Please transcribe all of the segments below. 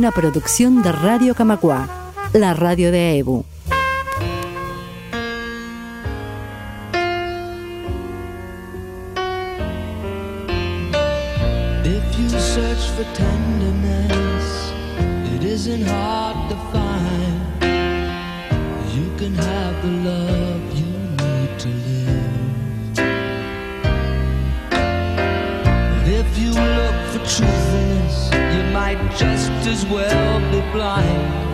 Una producción de Radio Camacua, la radio de EBU. If you search for tenderness, it isn't hard as well be blind.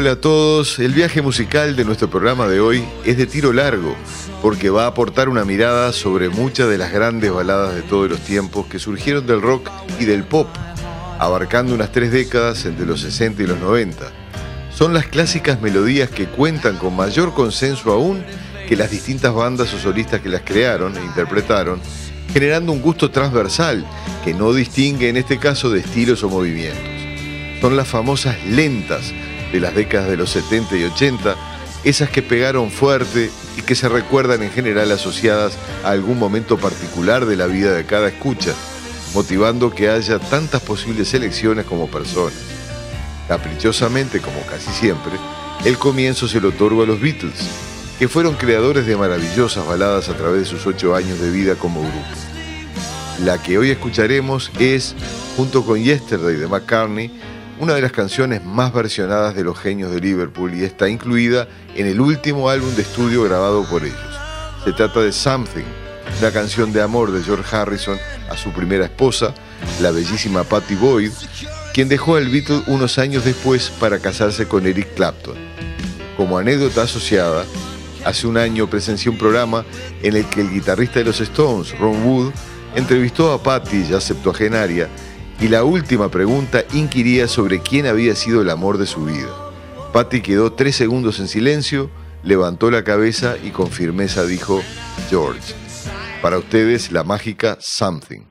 Hola a todos, el viaje musical de nuestro programa de hoy es de tiro largo, porque va a aportar una mirada sobre muchas de las grandes baladas de todos los tiempos que surgieron del rock y del pop, abarcando unas tres décadas entre los 60 y los 90. Son las clásicas melodías que cuentan con mayor consenso aún que las distintas bandas o solistas que las crearon e interpretaron, generando un gusto transversal que no distingue en este caso de estilos o movimientos son las famosas lentas de las décadas de los 70 y 80, esas que pegaron fuerte y que se recuerdan en general asociadas a algún momento particular de la vida de cada escucha, motivando que haya tantas posibles selecciones como personas. Caprichosamente, como casi siempre, el comienzo se lo otorgo a los Beatles, que fueron creadores de maravillosas baladas a través de sus ocho años de vida como grupo. La que hoy escucharemos es, junto con Yesterday de McCartney, una de las canciones más versionadas de los genios de Liverpool y está incluida en el último álbum de estudio grabado por ellos. Se trata de Something, una canción de amor de George Harrison a su primera esposa, la bellísima Patty Boyd, quien dejó al Beatle unos años después para casarse con Eric Clapton. Como anécdota asociada, hace un año presencié un programa en el que el guitarrista de los Stones, Ron Wood, entrevistó a Patty, ya septuagenaria, y la última pregunta inquiría sobre quién había sido el amor de su vida. Patty quedó tres segundos en silencio, levantó la cabeza y con firmeza dijo, George. Para ustedes, la mágica Something.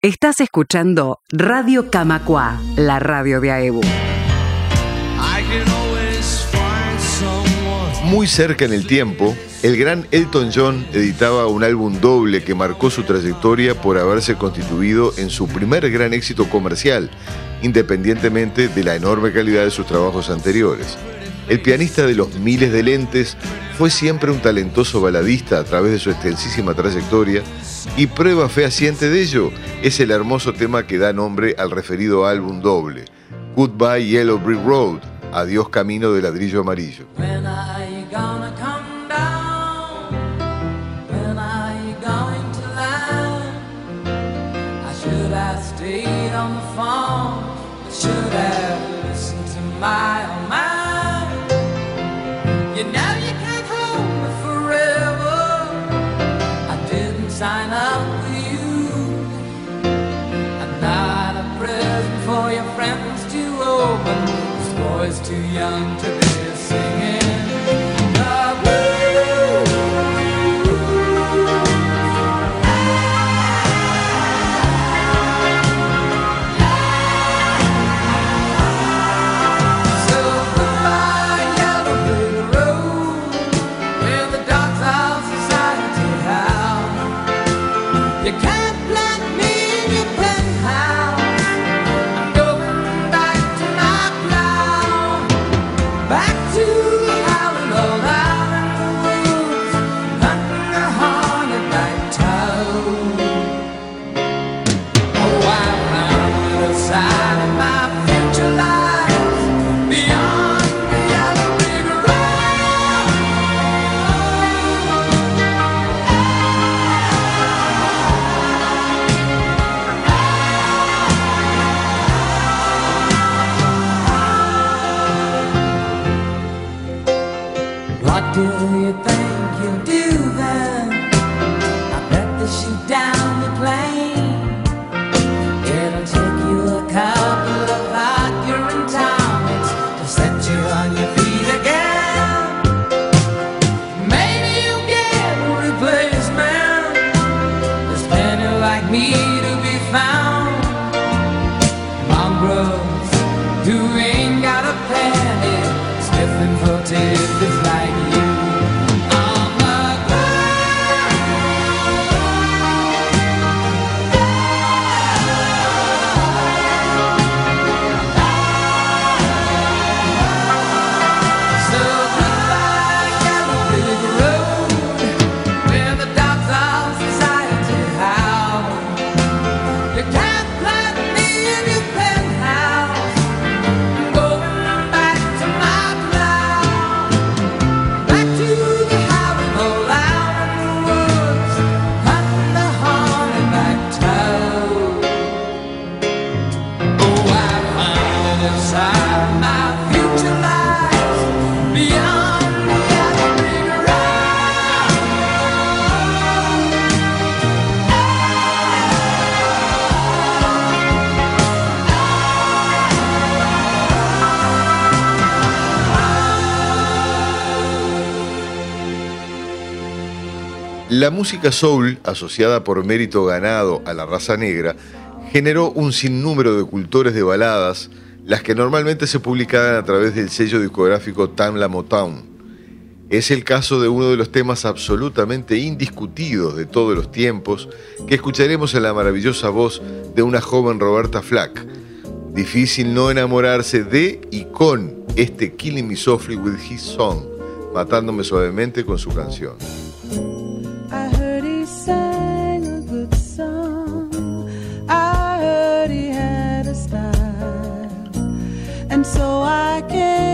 Estás escuchando Radio Camacua, la radio de AEBU. Muy cerca en el tiempo, el gran Elton John editaba un álbum doble que marcó su trayectoria por haberse constituido en su primer gran éxito comercial, independientemente de la enorme calidad de sus trabajos anteriores. El pianista de los miles de lentes fue siempre un talentoso baladista a través de su extensísima trayectoria y prueba fehaciente de ello es el hermoso tema que da nombre al referido álbum doble, Goodbye Yellow Brick Road, Adiós Camino de Ladrillo Amarillo. You know you can't hold me forever. I didn't sign up for you. I'm not a present for your friends to open. This boy's too young to be. La música soul, asociada por mérito ganado a la raza negra, generó un sinnúmero de cultores de baladas, las que normalmente se publicaban a través del sello discográfico Tamla Motown. Es el caso de uno de los temas absolutamente indiscutidos de todos los tiempos que escucharemos en la maravillosa voz de una joven Roberta Flack. Difícil no enamorarse de y con este Killing Me Softly with His Song, matándome suavemente con su canción. I heard he sang a good song. I heard he had a style. And so I came.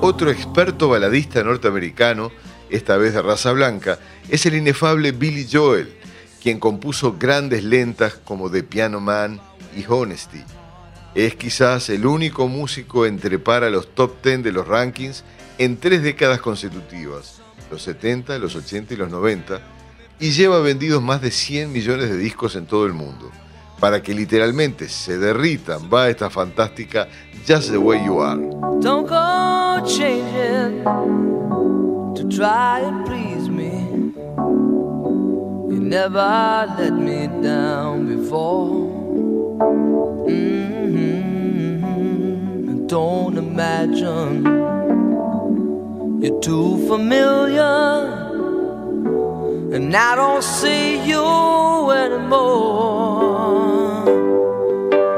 Otro experto baladista norteamericano, esta vez de raza blanca, es el inefable Billy Joel, quien compuso grandes lentas como The Piano Man y Honesty. Es quizás el único músico en trepar los top 10 de los rankings en tres décadas consecutivas, los 70, los 80 y los 90, y lleva vendidos más de 100 millones de discos en todo el mundo. Para que literalmente se derritan, va esta fantástica Just the Way You Are. Don't go changing to try and please me. You never let me down before. Mhm. Don't imagine you're too familiar, and I don't see you anymore.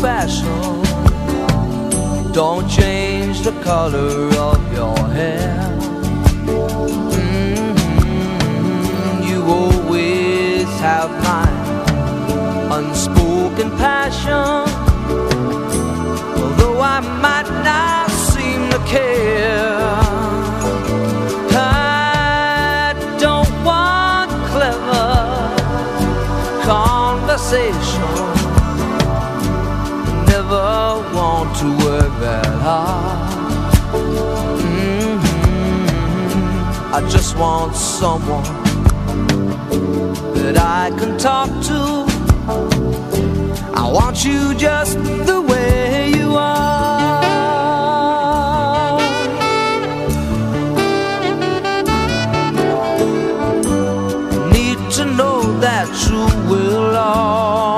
Fashion. Don't change the color of your hair. Mhm, You always have my unspoken passion. Although I might not seem to care. I don't want clever conversation. work that hard. Mm-hmm. I just want someone that I can talk to. I want you just the way you are. Need to know that you will always.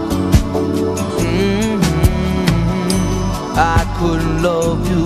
Love you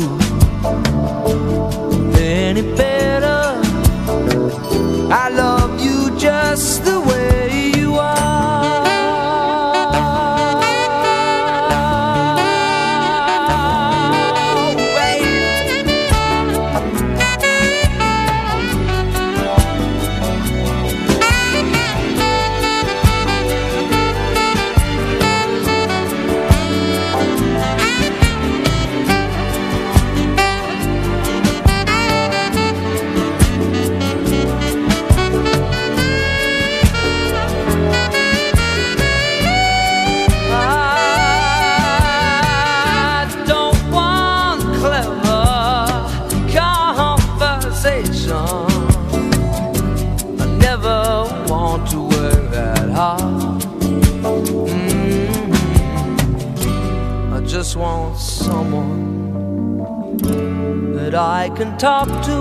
talk to.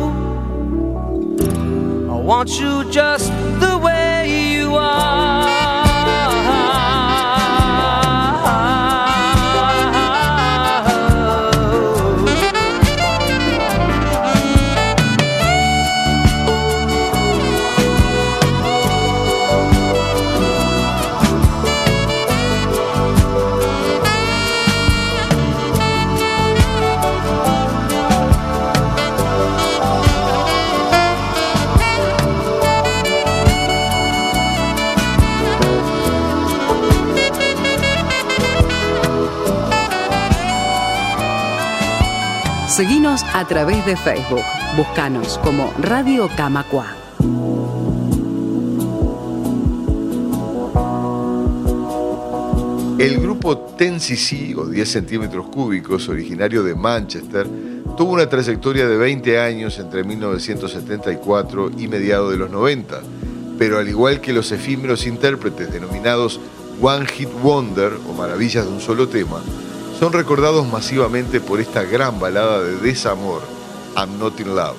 I want you just a través de Facebook. Búscanos como Radio Camacua. El grupo 10cc o 10 centímetros cúbicos, originario de Manchester, tuvo una trayectoria de 20 años entre 1974 y mediados de los 90, pero al igual que los efímeros intérpretes denominados One Hit Wonder o maravillas de un solo tema, son recordados masivamente por esta gran balada de desamor, I'm Not in Love.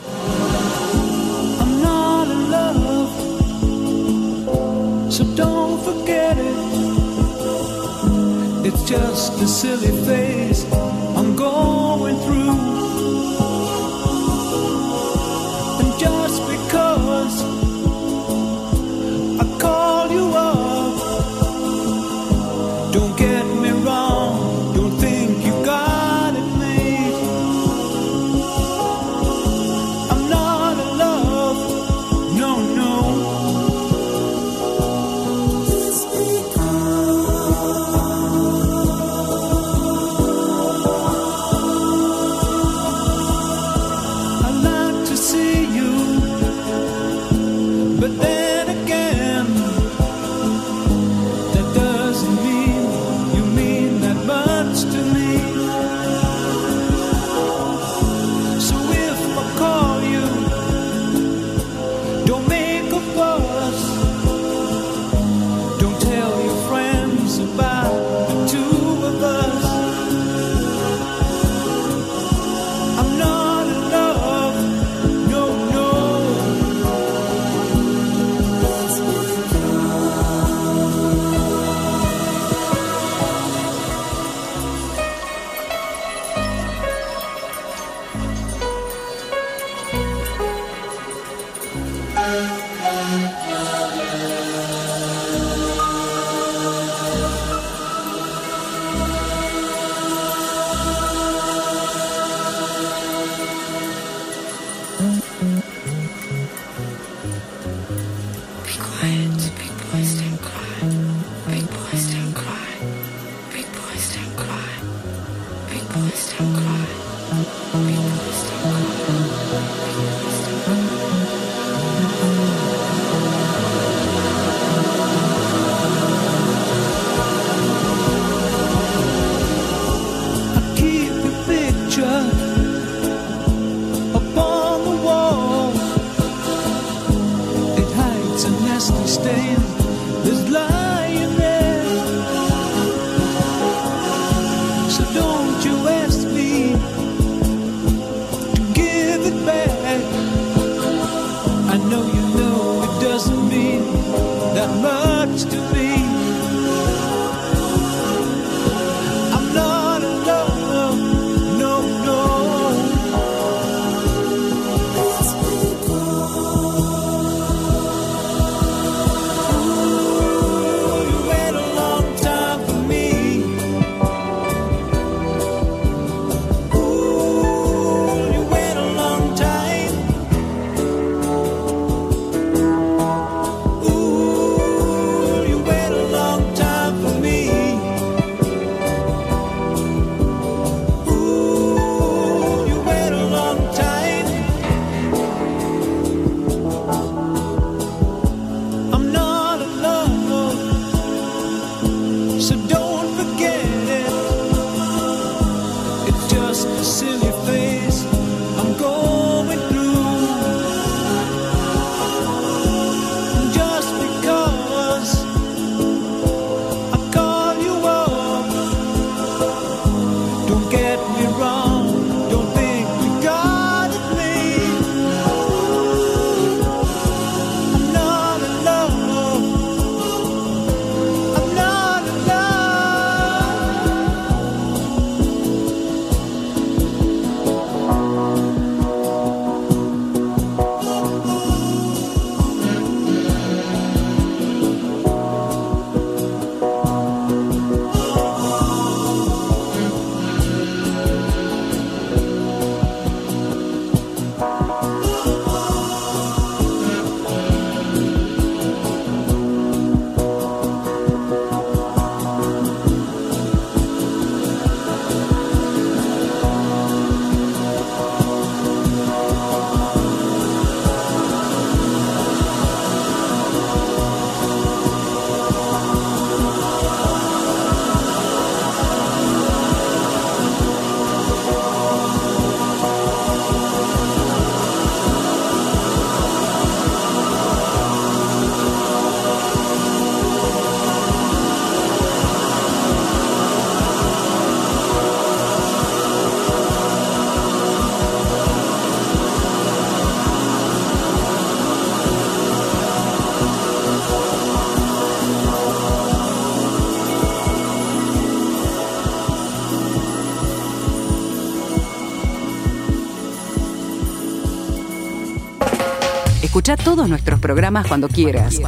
Todos nuestros programas cuando quieras.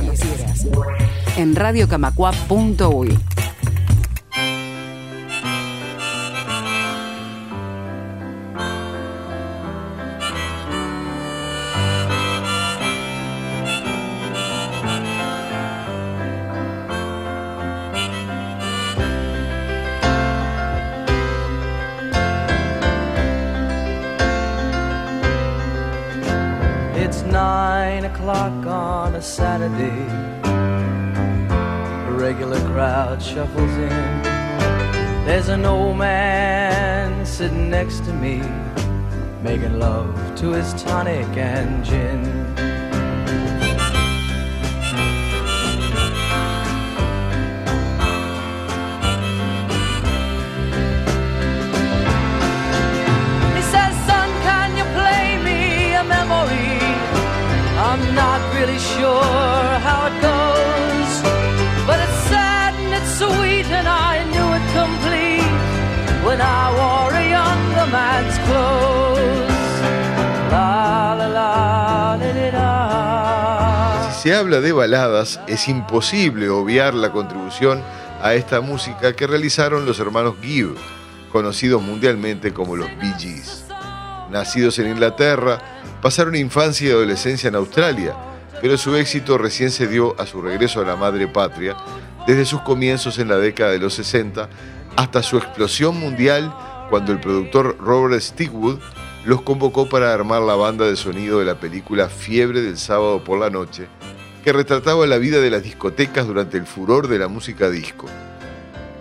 En radiocamacua.uy. his se habla de baladas, es imposible obviar la contribución a esta música que realizaron los hermanos Gibb, conocidos mundialmente como los Bee Gees. Nacidos en Inglaterra, pasaron infancia y adolescencia en Australia, pero su éxito recién se dio a su regreso a la madre patria, desde sus comienzos en la década de los 60 hasta su explosión mundial cuando el productor Robert Stigwood los convocó para armar la banda de sonido de la película Fiebre del sábado por la noche, que retrataba la vida de las discotecas durante el furor de la música disco.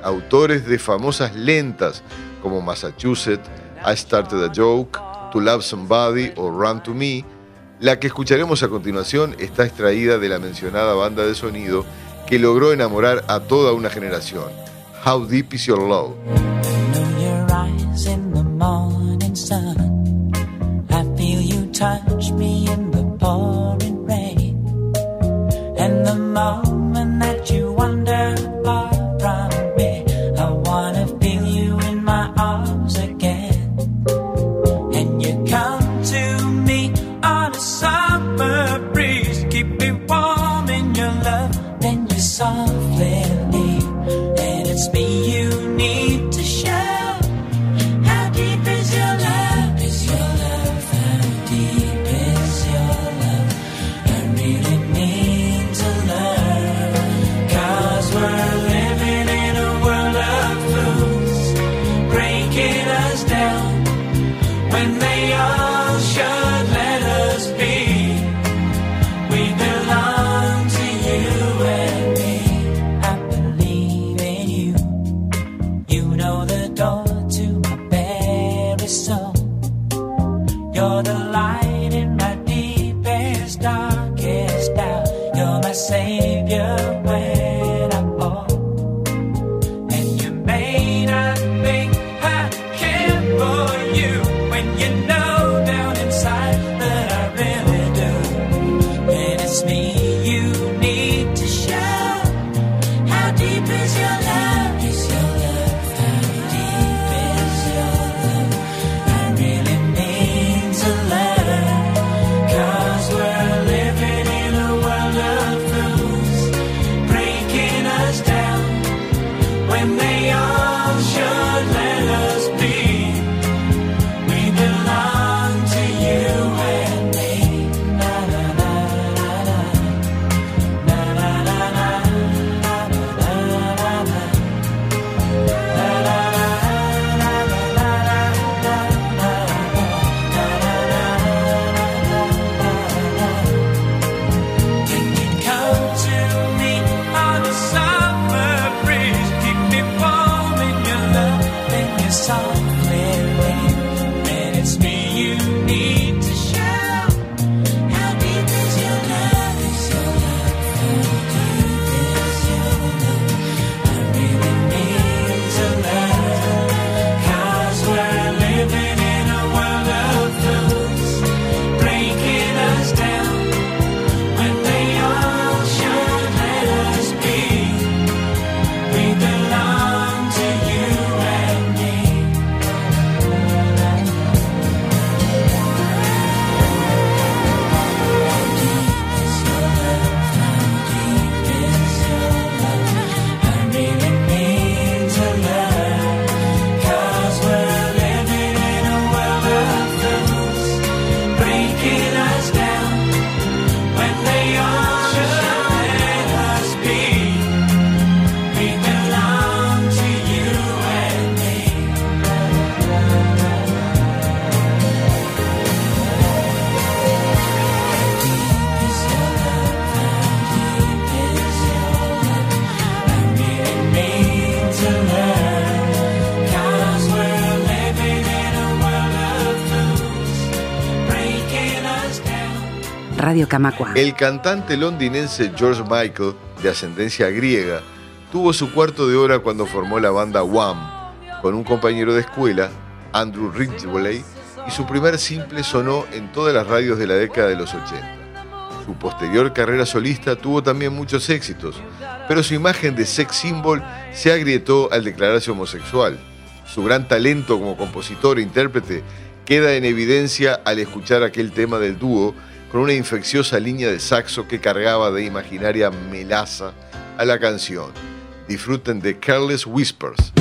Autores de famosas lentas como Massachusetts, I Started a Joke, To Love Somebody o Run to Me, la que escucharemos a continuación está extraída de la mencionada banda de sonido que logró enamorar a toda una generación. How Deep Is Your Love? mouth. El cantante londinense George Michael, de ascendencia griega, tuvo su cuarto de hora cuando formó la banda Wham con un compañero de escuela, Andrew Ridgway, y su primer simple sonó en todas las radios de la década de los 80. Su posterior carrera solista tuvo también muchos éxitos, pero su imagen de sex symbol se agrietó al declararse homosexual. Su gran talento como compositor e intérprete queda en evidencia al escuchar aquel tema del dúo con una infecciosa línea de saxo que cargaba de imaginaria melaza a la canción. Disfruten de Careless Whispers.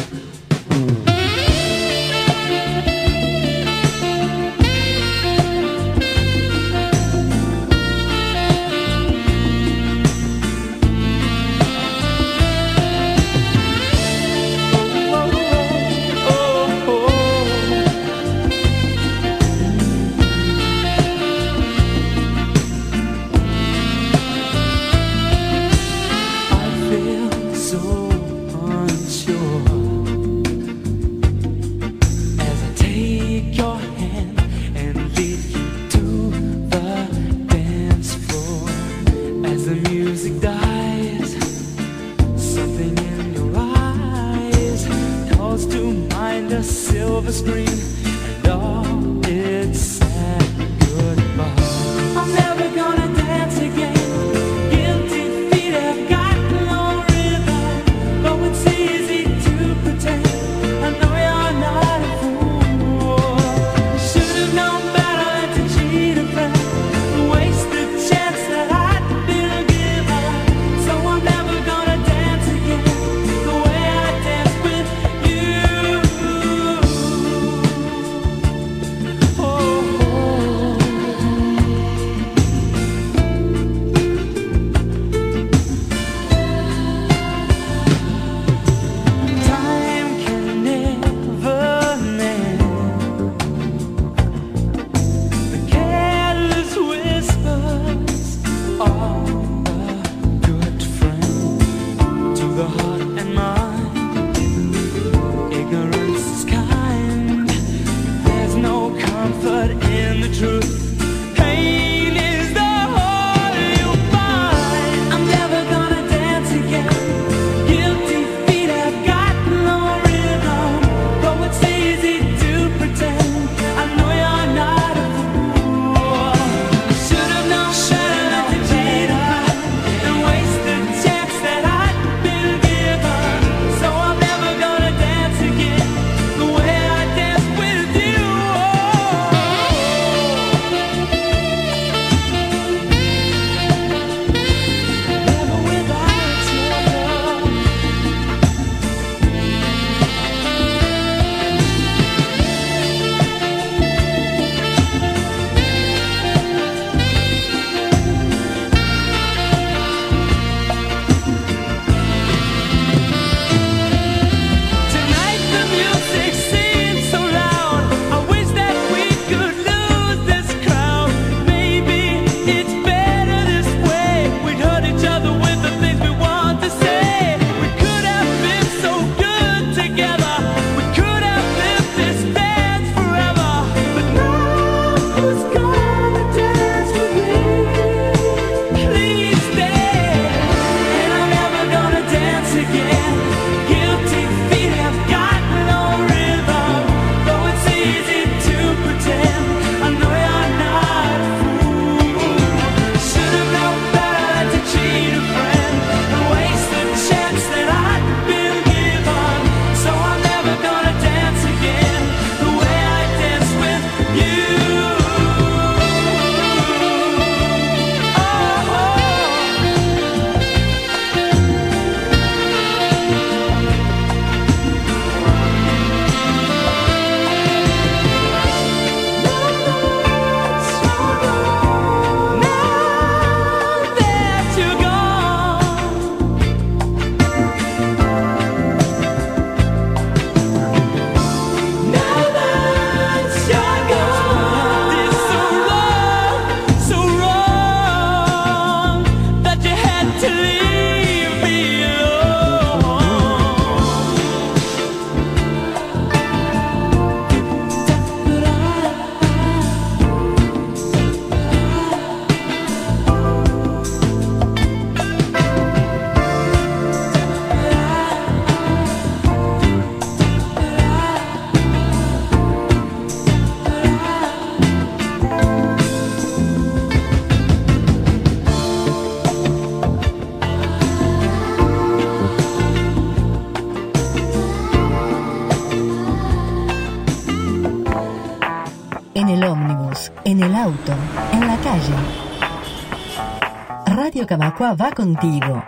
Boricua va contigo.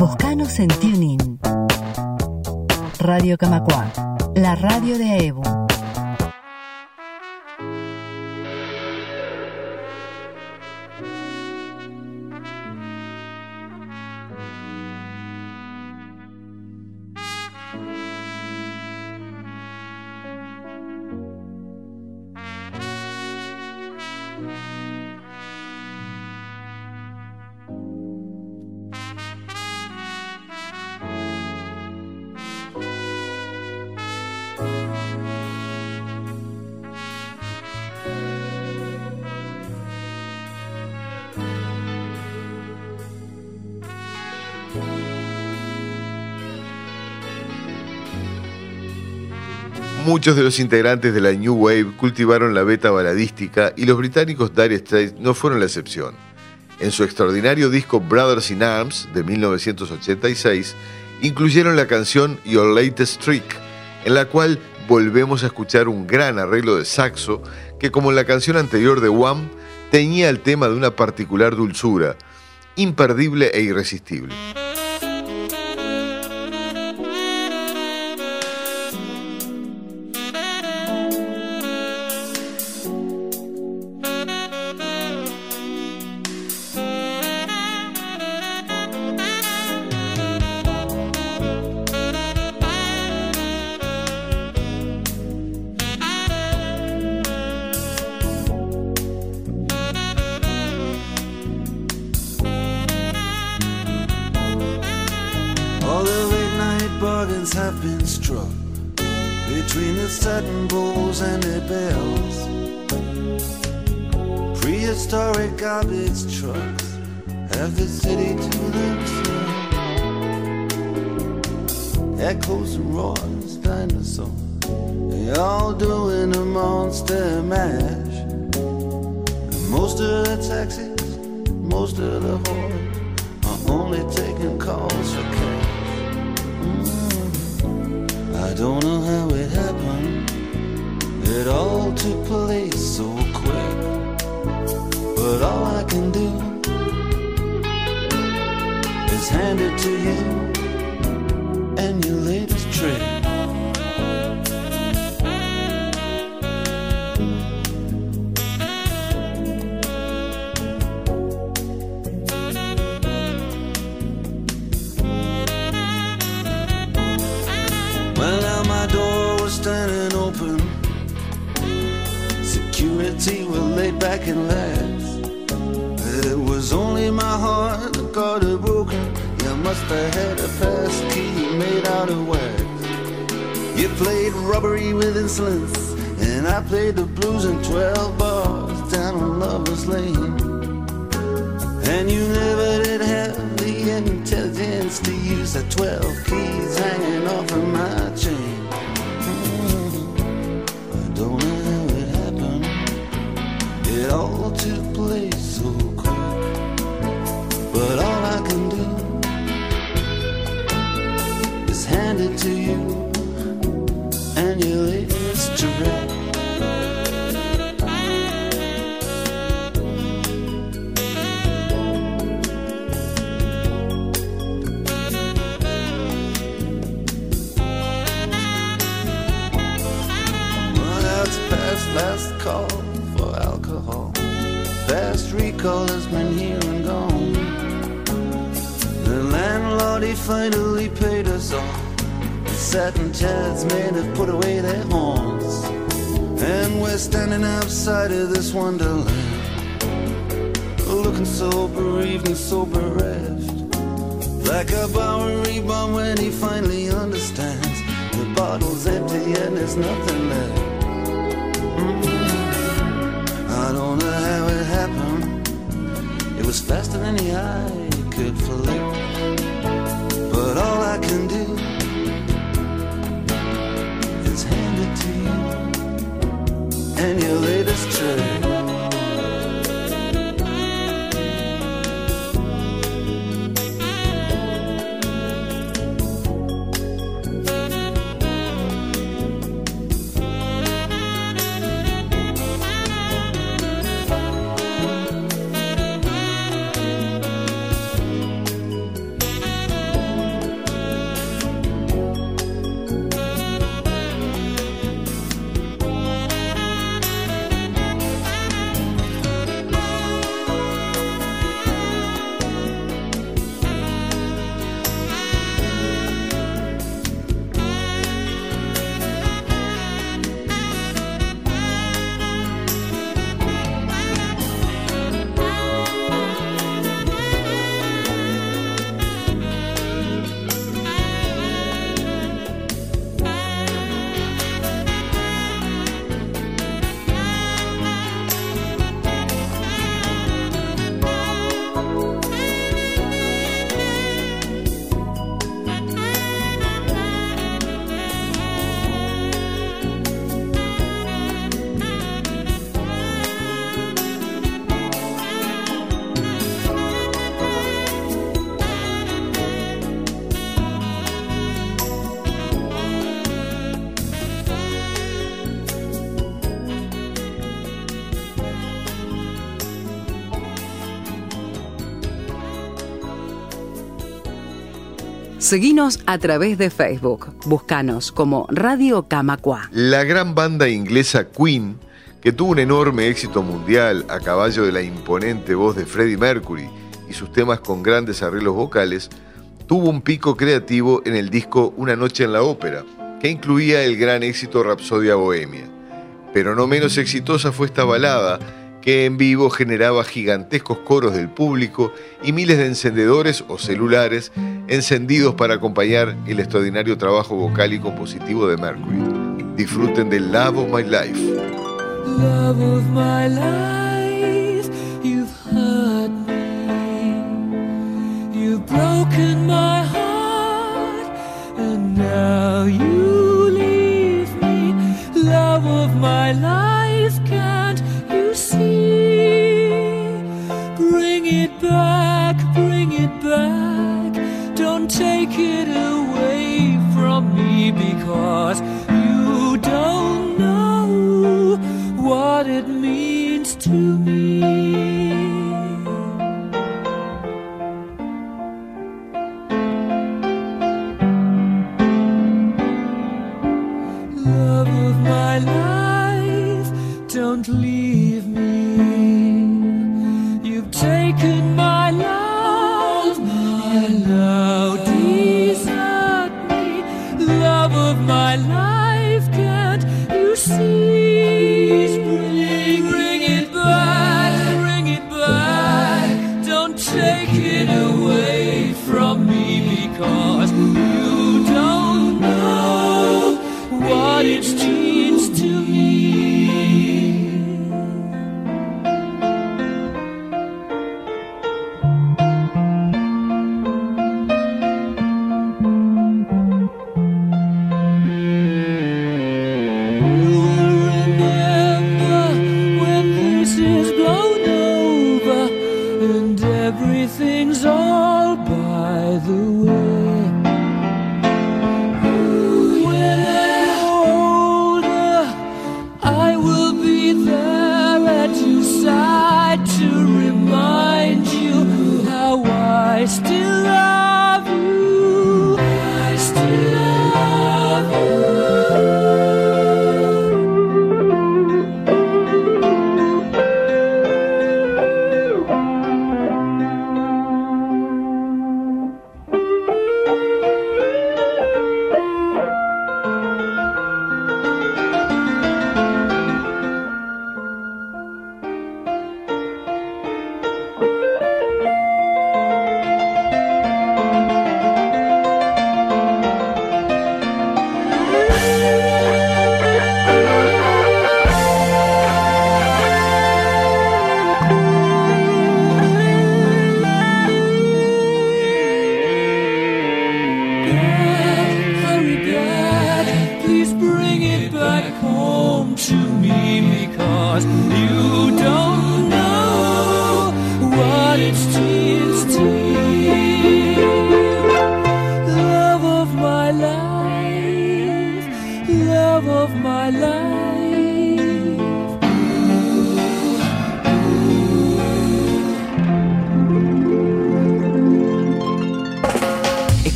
Buscanos en TuneIn. Radio Camacua, la radio de Evo. Muchos de los integrantes de la New Wave cultivaron la beta baladística y los británicos Dire Straits no fueron la excepción. En su extraordinario disco Brothers in Arms de 1986, incluyeron la canción Your Latest Trick, en la cual volvemos a escuchar un gran arreglo de saxo que, como en la canción anterior de Wham, tenía el tema de una particular dulzura, imperdible e irresistible. You played robbery with insolence, and I played the blues in 12 bars down on Lover's Lane. And you never did have the intelligence to use the 12 keys hanging off of my chain. Finally paid us off. The satin chairs men have put away their horns. And we're standing outside of this wonderland. Looking so bereaved and so bereft. Like a Bowery bum when he finally understands. The bottle's empty and there's nothing left. Mm-hmm. I don't know how it happened. It was faster than the eye could flick and it Seguinos a través de Facebook. Búscanos como Radio Camacua. La gran banda inglesa Queen, que tuvo un enorme éxito mundial a caballo de la imponente voz de Freddie Mercury y sus temas con grandes arreglos vocales, tuvo un pico creativo en el disco Una noche en la ópera, que incluía el gran éxito Rapsodia Bohemia. Pero no menos exitosa fue esta balada, que en vivo generaba gigantescos coros del público y miles de encendedores o celulares encendidos para acompañar el extraordinario trabajo vocal y compositivo de Mercury. Disfruten del Love of My Life. Love of my life, you've hurt me. You've broken my heart, and now you leave me. Love of my life, back, bring it back. Don't take it away from me because you don't know what it means to me.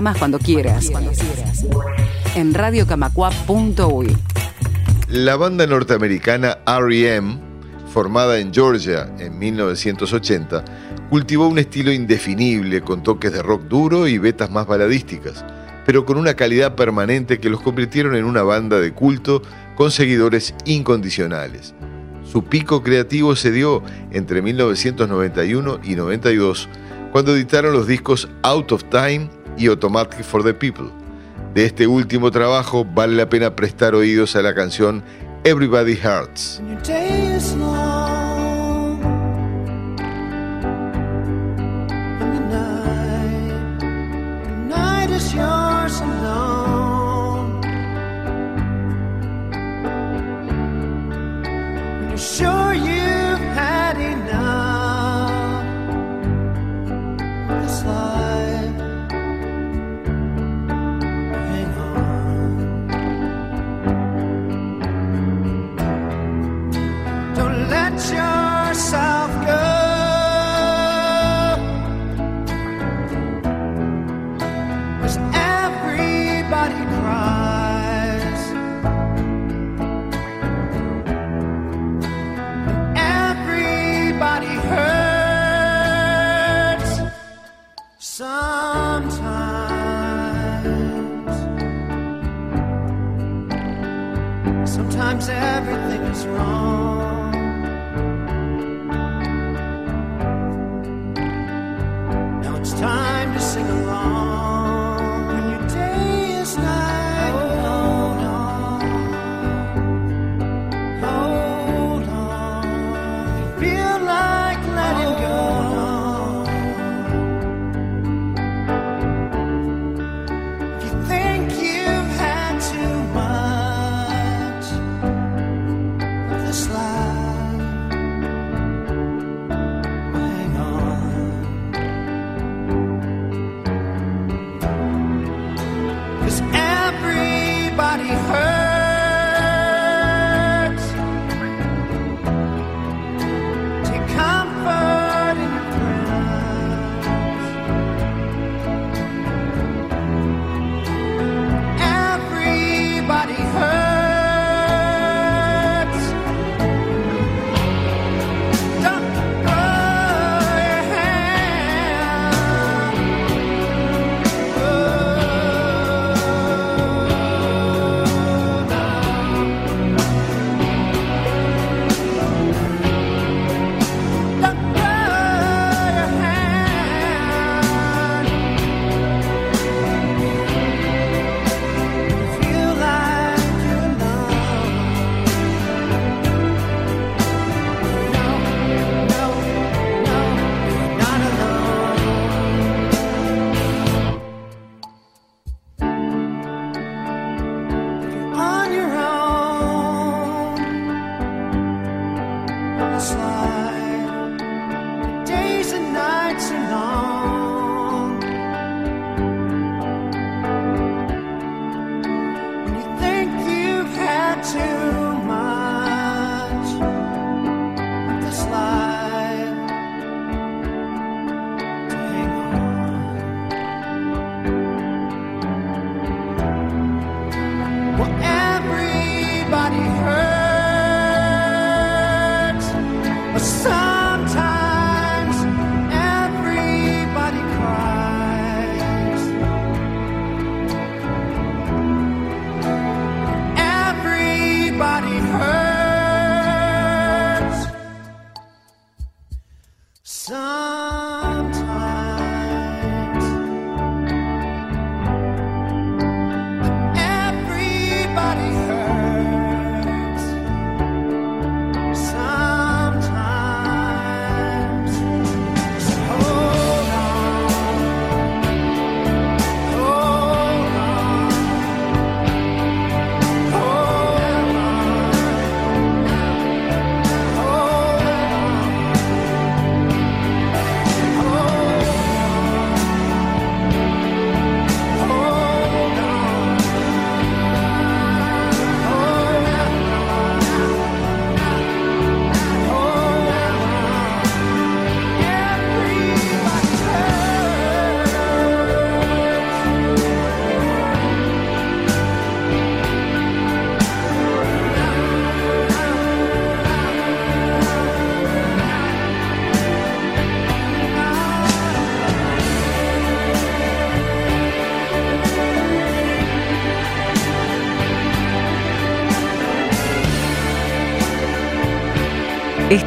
Programas cuando quieras. En. La banda norteamericana REM, formada en Georgia en 1980, cultivó un estilo indefinible con toques de rock duro y vetas más baladísticas, pero con una calidad permanente que los convirtieron en una banda de culto con seguidores incondicionales. Su pico creativo se dio entre 1991 y 92, cuando editaron los discos Out of Time y Automatic for the People. De este último trabajo vale la pena prestar oídos a la canción Everybody Hurts.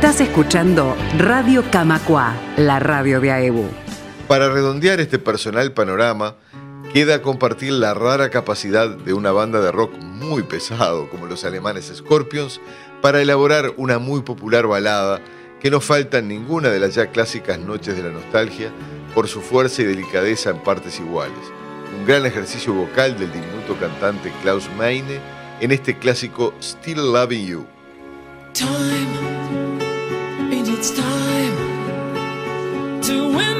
Estás escuchando Radio Camacua, la radio de AEBU. Para redondear este personal panorama, queda compartir la rara capacidad de una banda de rock muy pesado como los alemanes Scorpions para elaborar una muy popular balada que no falta en ninguna de las ya clásicas noches de la nostalgia por su fuerza y delicadeza en partes iguales. Un gran ejercicio vocal del diminuto cantante Klaus Meine en este clásico Still Loving You. time. It is time to win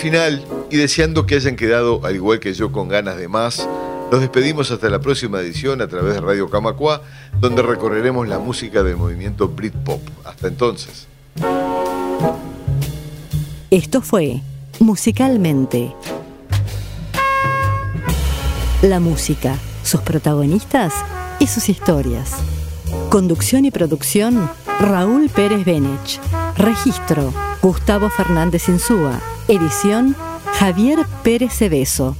final y deseando que hayan quedado, al igual que yo, con ganas de más, nos despedimos hasta la próxima edición a través de Radio Camacua, donde recorreremos la música del movimiento Britpop. Hasta entonces. Esto fue Musicalmente. La música, sus protagonistas y sus historias. Conducción y producción, Raúl Pérez Benech. Registro, Gustavo Fernández Insúa. Edición, Javier Pérez Cebeso.